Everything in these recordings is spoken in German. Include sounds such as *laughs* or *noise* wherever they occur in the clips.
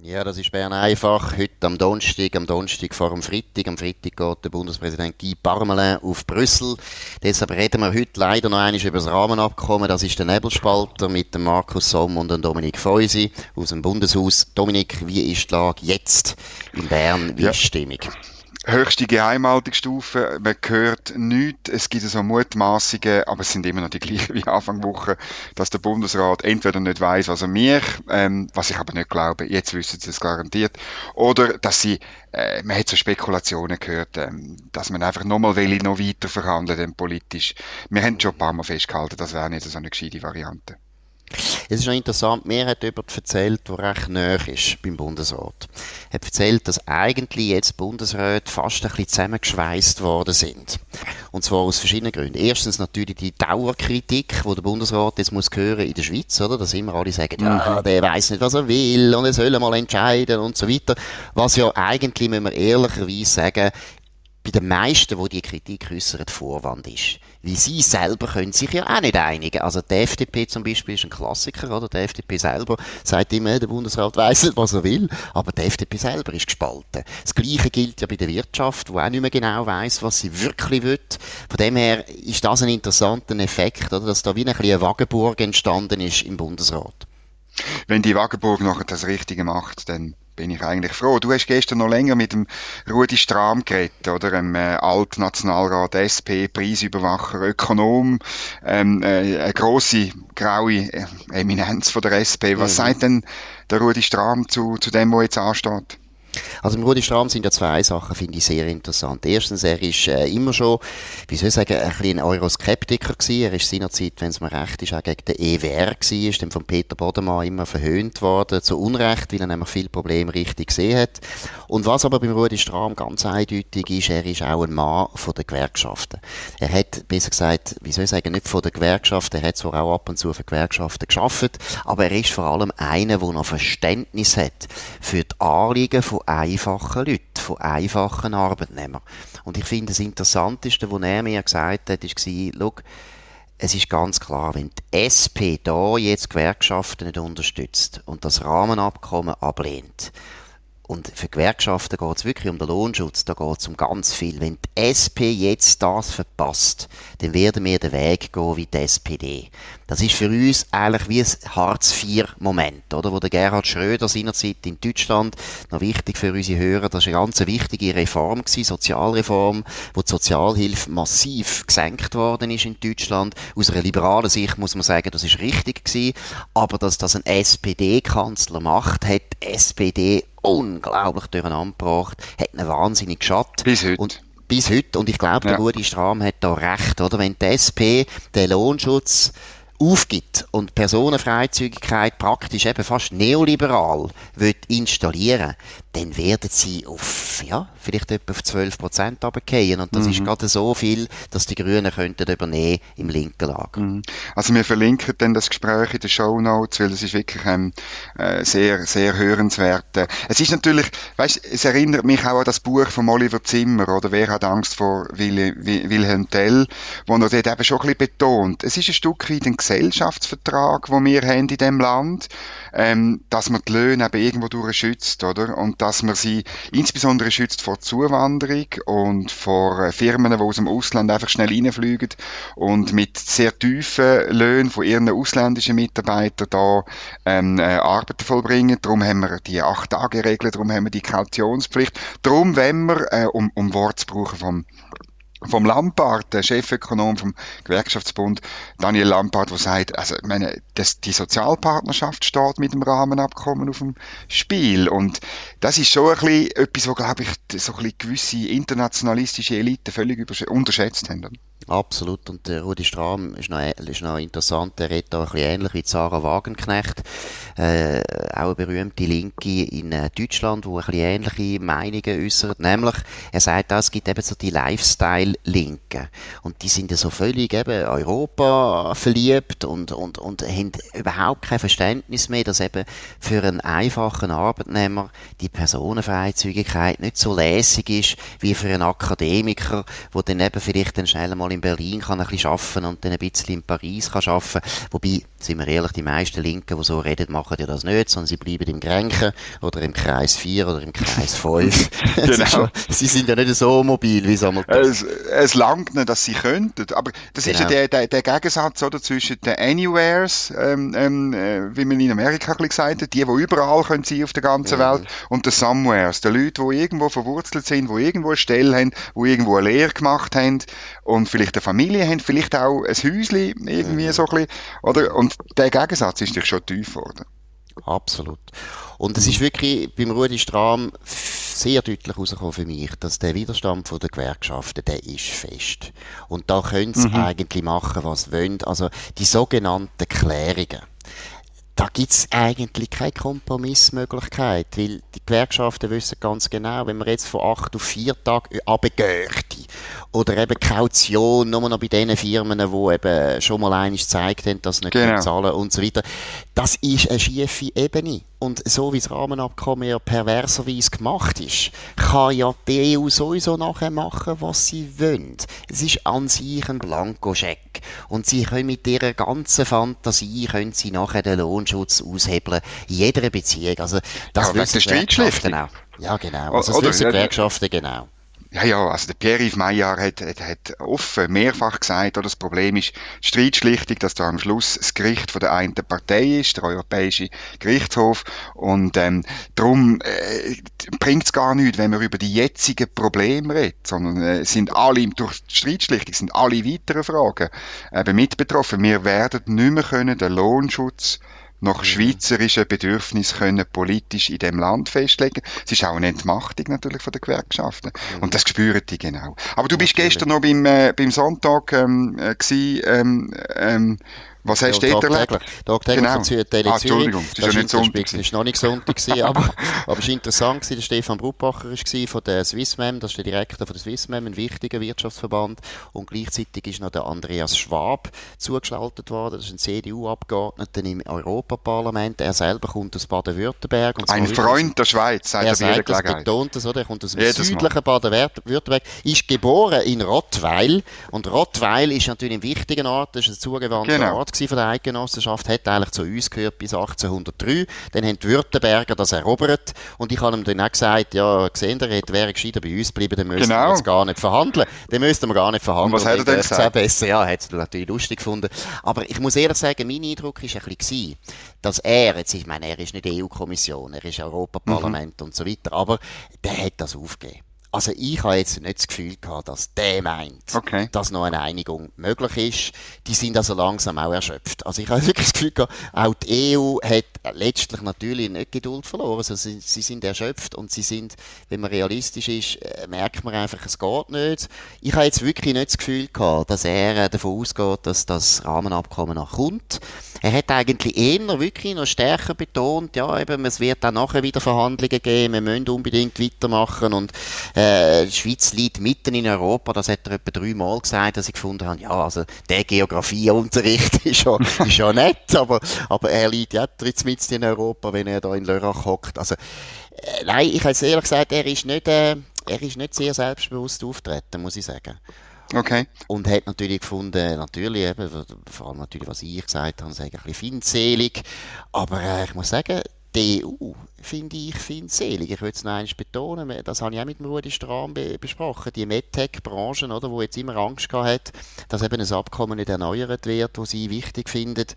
Ja, das ist Bern einfach. Heute am Donnerstag, am Donnerstag vor dem Freitag. Am Freitag geht der Bundespräsident Guy Parmelin auf Brüssel. Deshalb reden wir heute leider noch einmal über das Rahmenabkommen. Das ist der Nebelspalter mit dem Markus Somm und dem Dominik Feusi aus dem Bundeshaus. Dominik, wie ist die Lage jetzt in Bern? Wie ja. ist die Stimmung? Höchste Geheimhaltungsstufe. Man hört nichts. Es gibt so Mutmaßungen, aber es sind immer noch die gleichen wie Anfang Woche, dass der Bundesrat entweder nicht weiß, was er mir, ähm, was ich aber nicht glaube, jetzt wissen sie es garantiert, oder dass sie, äh, man hat so Spekulationen gehört, ähm, dass man einfach nochmal will, noch weiter verhandeln, politisch. Wir haben schon ein paar Mal festgehalten, das wäre nicht so eine gescheite Variante. Es ist noch interessant, mir hat jemand erzählt, der recht näher ist beim Bundesrat. Er hat erzählt, dass eigentlich jetzt Bundesräte fast ein bisschen zusammengeschweißt worden sind. Und zwar aus verschiedenen Gründen. Erstens natürlich die Dauerkritik, die der Bundesrat jetzt muss hören in der Schweiz, oder? Dass immer alle sagen, ja, mhm. der weiß nicht, was er will und er soll mal entscheiden und so weiter. Was ja eigentlich, müssen wir ehrlicherweise sagen, bei den meisten, die die Kritik äußern, Vorwand ist. Wie sie selber können sich ja auch nicht einigen. Also die FDP zum Beispiel ist ein Klassiker, oder? Die FDP selber sagt immer, der Bundesrat weiss nicht, was er will, aber die FDP selber ist gespalten. Das Gleiche gilt ja bei der Wirtschaft, wo auch nicht mehr genau weiss, was sie wirklich will. Von dem her ist das ein interessanter Effekt, oder? Dass da wie ein eine Wagenburg entstanden ist im Bundesrat. Wenn die Wagenburg noch das Richtige macht, dann bin ich eigentlich froh. Du hast gestern noch länger mit dem Rudi Strahm geredet, oder? Einem äh, Altnationalrat SP, Preisüberwacher, Ökonom, ähm, äh, eine grosse graue äh, Eminenz von der SP. Was mhm. sagt denn der Rudi Strahm zu, zu dem, was jetzt ansteht? Also im Rudi Strahm sind ja zwei Sachen, finde ich sehr interessant. Erstens, er ist äh, immer schon, wie soll ich sagen, ein bisschen ein Euroskeptiker gewesen. Er ist seinerzeit, wenn es mir recht ist, auch gegen den EWR gewesen, ist dann von Peter Bodemann immer verhöhnt worden, zu Unrecht, weil er nämlich viele Probleme richtig gesehen hat. Und was aber beim Rudi Strahm ganz eindeutig ist, er ist auch ein Mann von den Gewerkschaften. Er hat, besser gesagt, wie soll ich sagen, nicht von den Gewerkschaften, er hat zwar auch ab und zu für Gewerkschaften geschafft, aber er ist vor allem einer, der noch Verständnis hat für die Anliegen von einfachen Leuten, von einfachen Arbeitnehmern. Und ich finde, das Interessanteste, was er mir gesagt hat, war, es ist ganz klar, wenn die SP da jetzt Gewerkschaften nicht unterstützt und das Rahmenabkommen ablehnt, und für Gewerkschaften geht es wirklich um den Lohnschutz, da geht es um ganz viel. Wenn die SP jetzt das verpasst, dann werden wir den Weg gehen wie die SPD. Das ist für uns eigentlich wie ein Hartz-IV-Moment, oder? Wo der Gerhard Schröder seinerzeit in Deutschland, noch wichtig für unsere Hörer, das war eine ganz wichtige Reform gewesen, Sozialreform, wo die Sozialhilfe massiv gesenkt worden ist in Deutschland. Aus einer liberalen Sicht muss man sagen, das ist richtig gewesen. Aber dass das ein SPD-Kanzler macht, hat die SPD unglaublich durcheinander gebracht, hat einen wahnsinnig geschadet. Bis heute. Und bis heute. Und ich glaube, ja. der Rudi Strahm hat da recht, oder? Wenn die SP den Lohnschutz aufgibt und Personenfreizügigkeit praktisch eben fast neoliberal wird installieren, dann werden sie auf, ja, vielleicht etwa auf 12 Prozent runtergehen. Und das mhm. ist gerade so viel, dass die Grünen könnten übernehmen im linken Lager. Mhm. Also wir verlinken dann das Gespräch in den Show Notes, weil es ist wirklich ähm, äh, sehr, sehr hörenswert. Es ist natürlich, weißt, es erinnert mich auch an das Buch von Oliver Zimmer, oder Wer hat Angst vor Willi, Wilhelm Tell, wo er dort eben schon ein bisschen betont. Es ist ein Stück weit ein Gesellschaftsvertrag, den wir haben in dem Land, ähm, dass man die Löhne eben irgendwo durch schützt, oder? Und dass man sie insbesondere schützt vor Zuwanderung und vor äh, Firmen, die aus dem Ausland einfach schnell reinfliegen und mit sehr tiefen Löhnen von ihren ausländischen Mitarbeitern da ähm, äh, Arbeiten vollbringen. Darum haben wir die acht Tage Regel, darum haben wir die Kautionspflicht. Darum, wenn wir, äh, um, um Wort zu brauchen vom vom Lampard, der Chefökonom vom Gewerkschaftsbund, Daniel Lampard, der sagt, also, ich meine, das, die Sozialpartnerschaft steht mit dem Rahmenabkommen auf dem Spiel. Und das ist schon ein bisschen etwas, wo, glaube ich, so ein bisschen gewisse internationalistische Eliten völlig unterschätzt haben. Absolut. Und der Rudi Strahm ist noch, ist noch interessant. Er redet da ein bisschen ähnlich wie Sarah Wagenknecht. Äh, auch eine berühmte Linke in äh, Deutschland, wo ein bisschen ähnliche Meinungen äußert. Nämlich, er sagt auch, es gibt eben so die Lifestyle-Linken. Und die sind ja so völlig eben Europa verliebt und, und, und haben überhaupt kein Verständnis mehr, dass eben für einen einfachen Arbeitnehmer die Personenfreizügigkeit nicht so lässig ist, wie für einen Akademiker, wo dann eben vielleicht dann schnell mal mal in Berlin kann ein bisschen arbeiten und dann ein bisschen in Paris kann arbeiten. Wobei, sind wir ehrlich, die meisten Linken, die so reden, machen ja das nicht, sondern sie bleiben im Grenchen oder im Kreis 4 oder im Kreis 5. *laughs* *laughs* genau. sie sind ja nicht so mobil, wie es einmal es, es langt nicht, dass sie könnten. Aber das genau. ist ja genau. der, der, der Gegensatz oder, zwischen den Anywheres, ähm, ähm, äh, wie man in Amerika gesagt hat, die, die überall können sein auf der ganzen ja. Welt, und den Somewheres, die Leute, die irgendwo verwurzelt sind, die irgendwo eine Stelle haben, die irgendwo eine Lehre gemacht haben und vielleicht eine Familie haben, vielleicht auch ein Häuschen irgendwie ja. so ein bisschen, oder? Und der Gegensatz ist dich schon tief geworden. Absolut. Und es ist wirklich beim Rudi Strahm sehr deutlich herausgekommen für mich, dass der Widerstand der Gewerkschaften, der ist fest. Und da können sie mhm. eigentlich machen, was sie wollen. Also die sogenannten Klärungen da gibt's eigentlich keine Kompromissmöglichkeit, weil die Gewerkschaften wissen ganz genau, wenn man jetzt von acht auf vier Tage runtergehen oder eben Kaution, nur noch bei den Firmen, die eben schon mal eines gezeigt haben, dass sie nicht genau. zahlen und so weiter. Das ist eine schiefe Ebene. Und so wie das Rahmenabkommen ja perverserweise gemacht ist, kann ja die EU sowieso nachher machen, was sie wollen. Es ist an sich ein Blankoscheck. Und sie können mit ihrer ganzen Fantasie, können sie nachher den Lohnschutz aushebeln. In jeder Beziehung. Also, das ja, wissen Gewerkschaften auch. Ja, genau. Also, das wissen Gewerkschaften genau. Ja, ja, also der Pierre-Yves Maillard hat, hat, hat offen mehrfach gesagt, oder das Problem ist Streitschlichtung, dass da am Schluss das Gericht von der einen Partei ist, der Europäische Gerichtshof, und ähm, darum äh, bringt es gar nichts, wenn man über die jetzigen Probleme redet, sondern äh, sind alle, durch die Streitschlichtung sind alle weiteren Fragen äh, mit betroffen. Wir werden nicht mehr können den Lohnschutz nach schweizerischen Bedürfnissen können politisch in dem Land festlegen. Es ist auch eine Entmachtung natürlich von den Gewerkschaften. Mhm. Und das spüren die genau. Aber du bist natürlich. gestern noch beim, äh, beim Sonntag ähm, äh, gewesen, ähm, ähm, was hast ja, du dort erlebt? Tagtäglich genau. von Tele ah, Entschuldigung, das, ist ja nicht Sonntag. Das ist noch nicht Sonntag gewesen, *laughs* aber, aber es war interessant gewesen. Der Stefan Brutbacher war von der Swissmem, das ist der Direktor von der Swissmem, ein wichtiger Wirtschaftsverband. Und gleichzeitig ist noch der Andreas Schwab zugeschaltet worden. Das ist ein CDU-Abgeordneter im Europaparlament. Er selber kommt aus Baden-Württemberg. Ein Freund der Schweiz, sagt er, er sagt das, betont das, oder? Er kommt aus dem Jedes südlichen Baden-Württemberg, ist geboren in Rottweil. Und Rottweil ist natürlich ein wichtiger Ort, das ist ein zugewandter genau. Ort von der Eidgenossenschaft, hat eigentlich zu uns gehört bis 1803. Dann haben die Württemberger das erobert und ich habe ihm dann auch gesagt, ja, gesehen, er wäre gescheiter bei uns geblieben, dann müssten genau. wir jetzt gar nicht verhandeln. Dann müssten wir gar nicht verhandeln. Und was hat er denn gesagt? Besser. Ja, hat es natürlich lustig gefunden. Aber ich muss ehrlich sagen, mein Eindruck war ein bisschen, dass er, jetzt, ich meine, er ist nicht EU-Kommission, er ist Europaparlament mhm. und so weiter, aber der hat das aufgegeben. Also ich habe jetzt nicht das Gefühl gehabt, dass der meint, okay. dass noch eine Einigung möglich ist. Die sind also langsam auch erschöpft. Also ich habe wirklich das Gefühl gehabt, auch die EU hat letztlich natürlich nicht Geduld verloren. Also sie, sie sind erschöpft und sie sind, wenn man realistisch ist, äh, merkt man einfach, es geht nicht. Ich habe jetzt wirklich nicht das Gefühl gehabt, dass er äh, davon ausgeht, dass das Rahmenabkommen noch kommt. Er hat eigentlich eher wirklich noch stärker betont, ja, eben, es wird auch nachher wieder Verhandlungen geben, wir müssen unbedingt weitermachen und äh, die Schweiz liegt mitten in Europa, das hat er etwa dreimal gesagt, dass ich gefunden habe, ja, also der Geografieunterricht *laughs* ist ja, ist ja nett, aber, aber er liegt ja jetzt mitten in Europa, wenn er da in Lörrach hockt. Also, äh, nein, ich habe ehrlich gesagt, er ist nicht, äh, er ist nicht sehr selbstbewusst auftreten, muss ich sagen. Okay. Und hat natürlich gefunden, natürlich eben, vor allem natürlich, was ich gesagt habe, sage ein bisschen feindselig. Aber äh, ich muss sagen, die EU finde ich feindselig. Ich will es noch einmal betonen, das habe ich auch mit Rudi Strahm be besprochen. Die MedTech-Branche, oder, wo jetzt immer Angst gehabt hat, dass eben ein Abkommen nicht erneuert wird, wo sie wichtig findet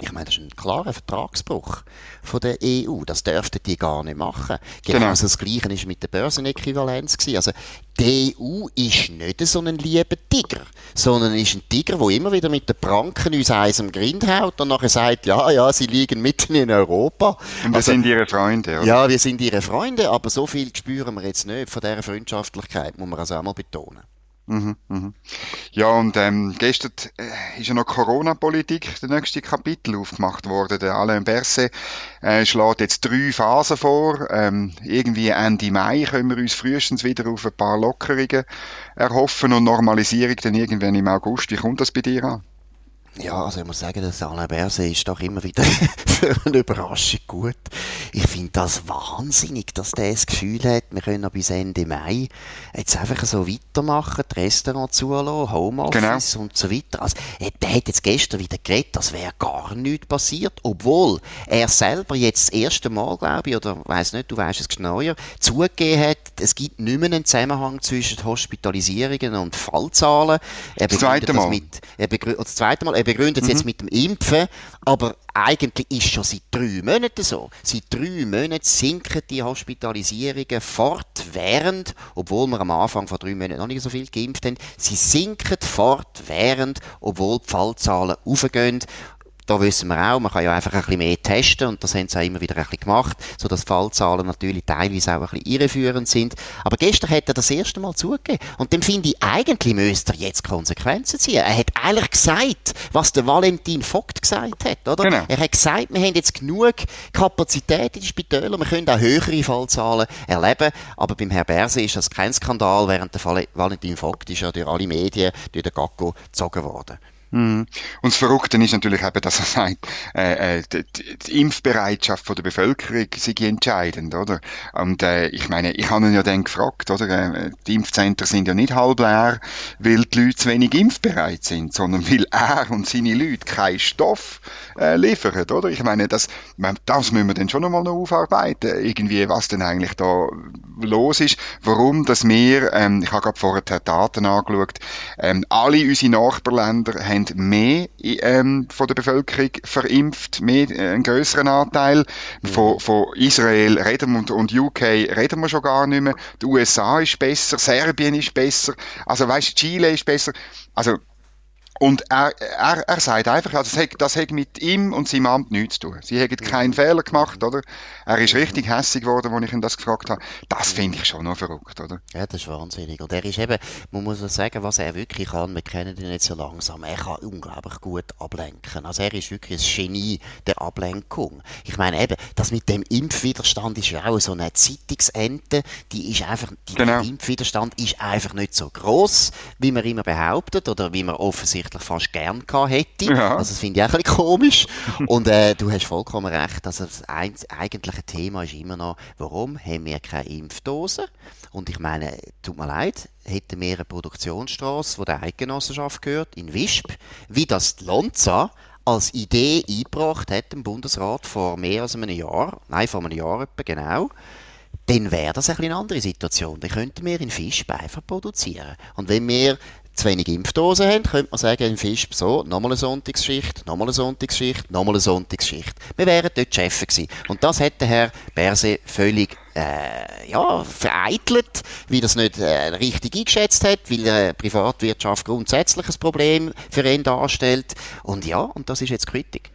ich meine, das ist ein klarer Vertragsbruch von der EU. Das dürften die gar nicht machen. Genau, genau. das Gleiche ist mit der Börsenäquivalenz gewesen. Also, die EU ist nicht so ein lieber Tiger, sondern ist ein Tiger, der immer wieder mit den Pranken uns eins am Grind haut und nachher sagt, ja, ja, sie liegen mitten in Europa. Und wir also, sind ihre Freunde, oder? Ja, wir sind ihre Freunde, aber so viel spüren wir jetzt nicht von dieser Freundschaftlichkeit, muss man also auch mal betonen. Mhm, mhm. Ja, und ähm, gestern äh, ist ja noch Corona-Politik, der nächste Kapitel aufgemacht worden. Der Alain Berset äh, schlägt jetzt drei Phasen vor. Ähm, irgendwie Ende Mai können wir uns frühestens wieder auf ein paar Lockerungen erhoffen und Normalisierung dann irgendwann im August. Wie kommt das bei dir an? Ja, also ich muss sagen, dass Alain Berset ist doch immer wieder *laughs* für eine Überraschung gut. Ich finde das wahnsinnig, dass der das Gefühl hat, wir können noch bis Ende Mai jetzt einfach so weitermachen, die Restaurants zulassen, Homeoffice genau. und so weiter. Also, der hat jetzt gestern wieder geredet, das wäre gar nichts passiert, obwohl er selber jetzt das erste Mal, glaube ich, oder weiß nicht, du weißt es genauer, zugegeben hat, es gibt nicht mehr einen Zusammenhang zwischen Hospitalisierungen und Fallzahlen. Er das zweite Mal. Mit, er das zweite Mal. Er begründet es mhm. jetzt mit dem Impfen, aber eigentlich ist schon seit drei Monaten so. Seit drei Monaten sinken die Hospitalisierungen fortwährend, obwohl wir am Anfang von drei Monaten noch nicht so viel geimpft haben. Sie sinken fortwährend, obwohl die Fallzahlen aufgehen da wissen wir auch, man kann ja einfach ein bisschen mehr testen und das haben sie auch immer wieder ein bisschen gemacht, so dass Fallzahlen natürlich teilweise auch ein bisschen irreführend sind. Aber gestern hat er das erste Mal zugegeben und dann finde ich, eigentlich müsste er jetzt Konsequenzen ziehen. Er hat eigentlich gesagt, was der Valentin Vogt gesagt hat, oder? Genau. Er hat gesagt, wir haben jetzt genug Kapazität in den Spitälern, wir können auch höhere Fallzahlen erleben, aber beim Herrn Berse ist das kein Skandal, während der Valentin Vogt ist ja durch alle Medien, durch den Gacko gezogen worden. Mhm. Und das Verrückte ist natürlich eben, dass er sagt, äh, äh, die, die Impfbereitschaft von der Bevölkerung sei entscheidend, oder? Und äh, ich meine, ich habe ihn ja dann gefragt, oder? Äh, die Impfzentren sind ja nicht halb leer, weil die Leute zu wenig impfbereit sind, sondern weil er und seine Leute keinen Stoff äh, liefern, oder? Ich meine, das, das müssen wir dann schon einmal noch aufarbeiten, irgendwie, was denn eigentlich da los ist, warum, dass wir, ähm, ich habe gerade vorher die Daten angeschaut, ähm, alle unsere Nachbarländer haben mehr ähm, von der Bevölkerung verimpft, mehr, äh, einen größeren Anteil. Mhm. Von, von Israel reden wir, und, und UK reden wir schon gar nicht mehr. Die USA ist besser, Serbien ist besser, also weißt, Chile ist besser. Also und er, er, er sagt einfach, also das hat, das hat mit ihm und seinem Amt nichts zu tun. Sie haben keinen Fehler gemacht, oder? Er ist richtig hässig geworden, als ich ihn das gefragt habe. Das finde ich schon noch verrückt, oder? Ja, das ist wahnsinnig. Und er ist eben, man muss sagen, was er wirklich kann, wir kennen ihn nicht so langsam, er kann unglaublich gut ablenken. Also er ist wirklich ein Genie der Ablenkung. Ich meine eben, das mit dem Impfwiderstand ist ja auch so eine Zeitungsente, die ist einfach, die genau. der Impfwiderstand ist einfach nicht so groß, wie man immer behauptet, oder wie man offensichtlich eigentlich fast gern gehabt hätte. Ja. Also das finde ich auch ein bisschen komisch. Und äh, du hast vollkommen recht, also das eigentliche Thema ist immer noch, warum haben wir keine Impfdosen? Und ich meine, tut mir leid, hätten wir eine Produktionsstraße, die der Eidgenossenschaft gehört, in Wisp, wie das die Lonza als Idee eingebracht hat im Bundesrat vor mehr als einem Jahr, nein, vor einem Jahr etwa genau, dann wäre das eine andere Situation. Dann könnten wir in Fisch einfach produzieren. Und wenn wir zu wenig Impfdosen haben, könnte man sagen, im Fisch so, nochmal eine Sonntagsschicht, nochmal eine Sonntagsschicht, nochmal eine Sonntagsschicht. Wir wären dort Chef gewesen. Und das hat der Herr Berse völlig äh, ja, vereitelt, weil er es nicht äh, richtig eingeschätzt hat, weil äh, Privatwirtschaft grundsätzlich ein Problem für ihn darstellt. Und ja, und das ist jetzt Kritik.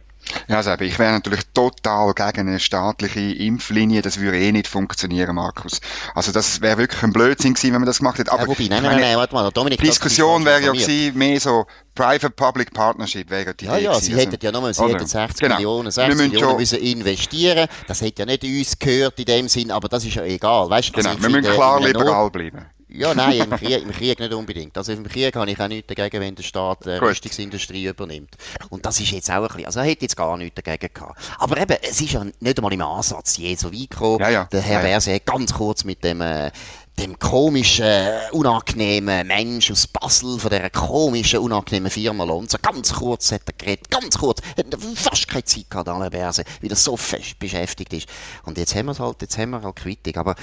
Ja, also ich wäre natürlich total gegen eine staatliche Impflinie. Das würde eh nicht funktionieren, Markus. Also das wäre wirklich ein Blödsinn gewesen, wenn man das gemacht hätte. Aber ja, wobei, nein, nein, nein, warte mal, Dominik, Diskussion wäre ja gewesen, mehr so Private-Public Partnership wäre die Ja, Idee ja, gewesen. sie also, hätten ja nochmal, sie hätten 60 genau. Millionen, 60 Millionen müssen investieren. Das hätte ja nicht uns gehört in dem Sinn, aber das ist ja egal, weißt? Genau, also wir müssen klar liberal bleiben. Ja, nein, im Krieg, im Krieg nicht unbedingt. Also im Krieg habe ich auch nichts dagegen, wenn der Staat äh, Rüstungsindustrie übernimmt. Und das ist jetzt auch ein bisschen, also er hätte jetzt gar nichts dagegen gehabt. Aber eben, es ist ja nicht einmal im Ansatz je so weit gekommen. Ja, ja. Der Herr ja, ja. Berse hat ganz kurz mit dem äh, dem komischen, unangenehmen Mensch aus Basel, von dieser komischen, unangenehmen Firma Lonza. Ganz kurz hat er geredet, ganz kurz. Hat fast keine Zeit gehabt, alle Börse, weil er so fest beschäftigt ist. Und jetzt haben wir es halt, jetzt haben wir halt Quittung. Aber,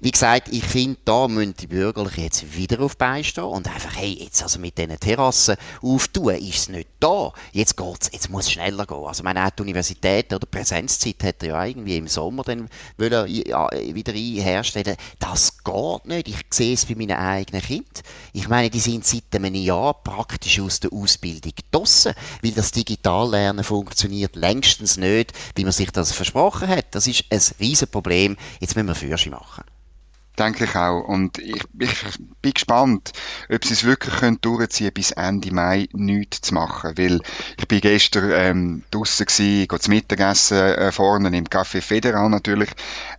wie gesagt, ich finde, da müssen die Bürgerlichen jetzt wieder auf beistehen und einfach, hey, jetzt also mit diesen Terrassen auftun, ist es nicht da. Jetzt geht's, jetzt muss es schneller gehen. Also, meine, auch die Universität oder Präsenzzeit hat er ja irgendwie im Sommer dann wieder herstellen. Das geht geht nicht. Ich sehe es bei meinen eigenen Kindern. Ich meine, die sind seit einem Jahr praktisch aus der Ausbildung draussen, weil das Digitallernen funktioniert längstens nicht, wie man sich das versprochen hat. Das ist ein Riesenproblem. Jetzt müssen wir Fürsche machen. Denke ich auch. Und ich, ich bin gespannt, ob sie es wirklich können durchziehen bis Ende Mai nichts zu machen. Weil ich bin gestern ähm, draussen gewesen, gehe zum Mittagessen äh, vorne im Café Federal natürlich.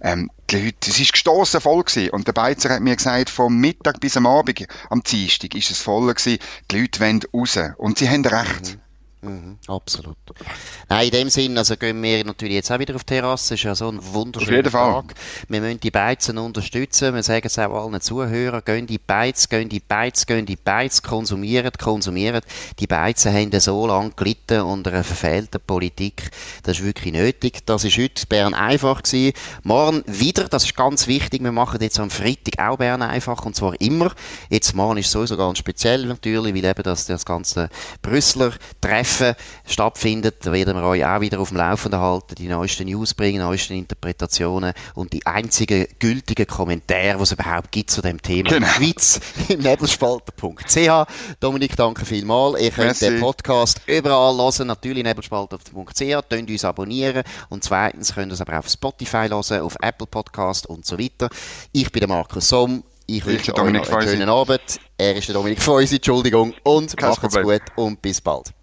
Ähm, die Leute, es ist gestossen voll gewesen. Und der Beizer hat mir gesagt, vom Mittag bis am Abend, am Dienstag, ist es voll gewesen. Die Leute wollen raus. Und sie haben recht. Mhm. Mhm, absolut. Nein, in dem Sinn, also gehen wir natürlich jetzt auch wieder auf die Terrasse. Es ist ja so ein wunderschöner Tag. Wir müssen die Beizen unterstützen. Wir sagen es auch allen Zuhörern. Gehen die Beiz, gehen die Beiz, gehen die Beiz, konsumieren, konsumieren. Die Beizen haben so lange gelitten unter einer verfehlten Politik. Das ist wirklich nötig. Das ist heute Bern einfach gewesen. Morgen wieder, das ist ganz wichtig. Wir machen jetzt am Freitag auch Bern einfach und zwar immer. Jetzt morgen ist sowieso ganz speziell natürlich, weil eben das, das ganze Brüsseler Treffen Treffen stattfindet. Werden wir euch auch wieder auf dem Laufenden halten, die neuesten News bringen, die neuesten Interpretationen und die einzigen gültigen Kommentare, die es überhaupt gibt zu dem Thema. Genau. Schweiz im nebelspalter.ch. Dominik, danke vielmals. Ihr könnt Merci. den Podcast überall hören, natürlich nebelspalter.ch. Könnt uns abonnieren und zweitens könnt ihr es aber auf Spotify hören, auf Apple Podcast und so weiter. Ich bin der Markus Somm. Ich wünsche euch einen schönen Abend. Er ist der Dominik Feusi, Entschuldigung. Und macht's gut und bis bald.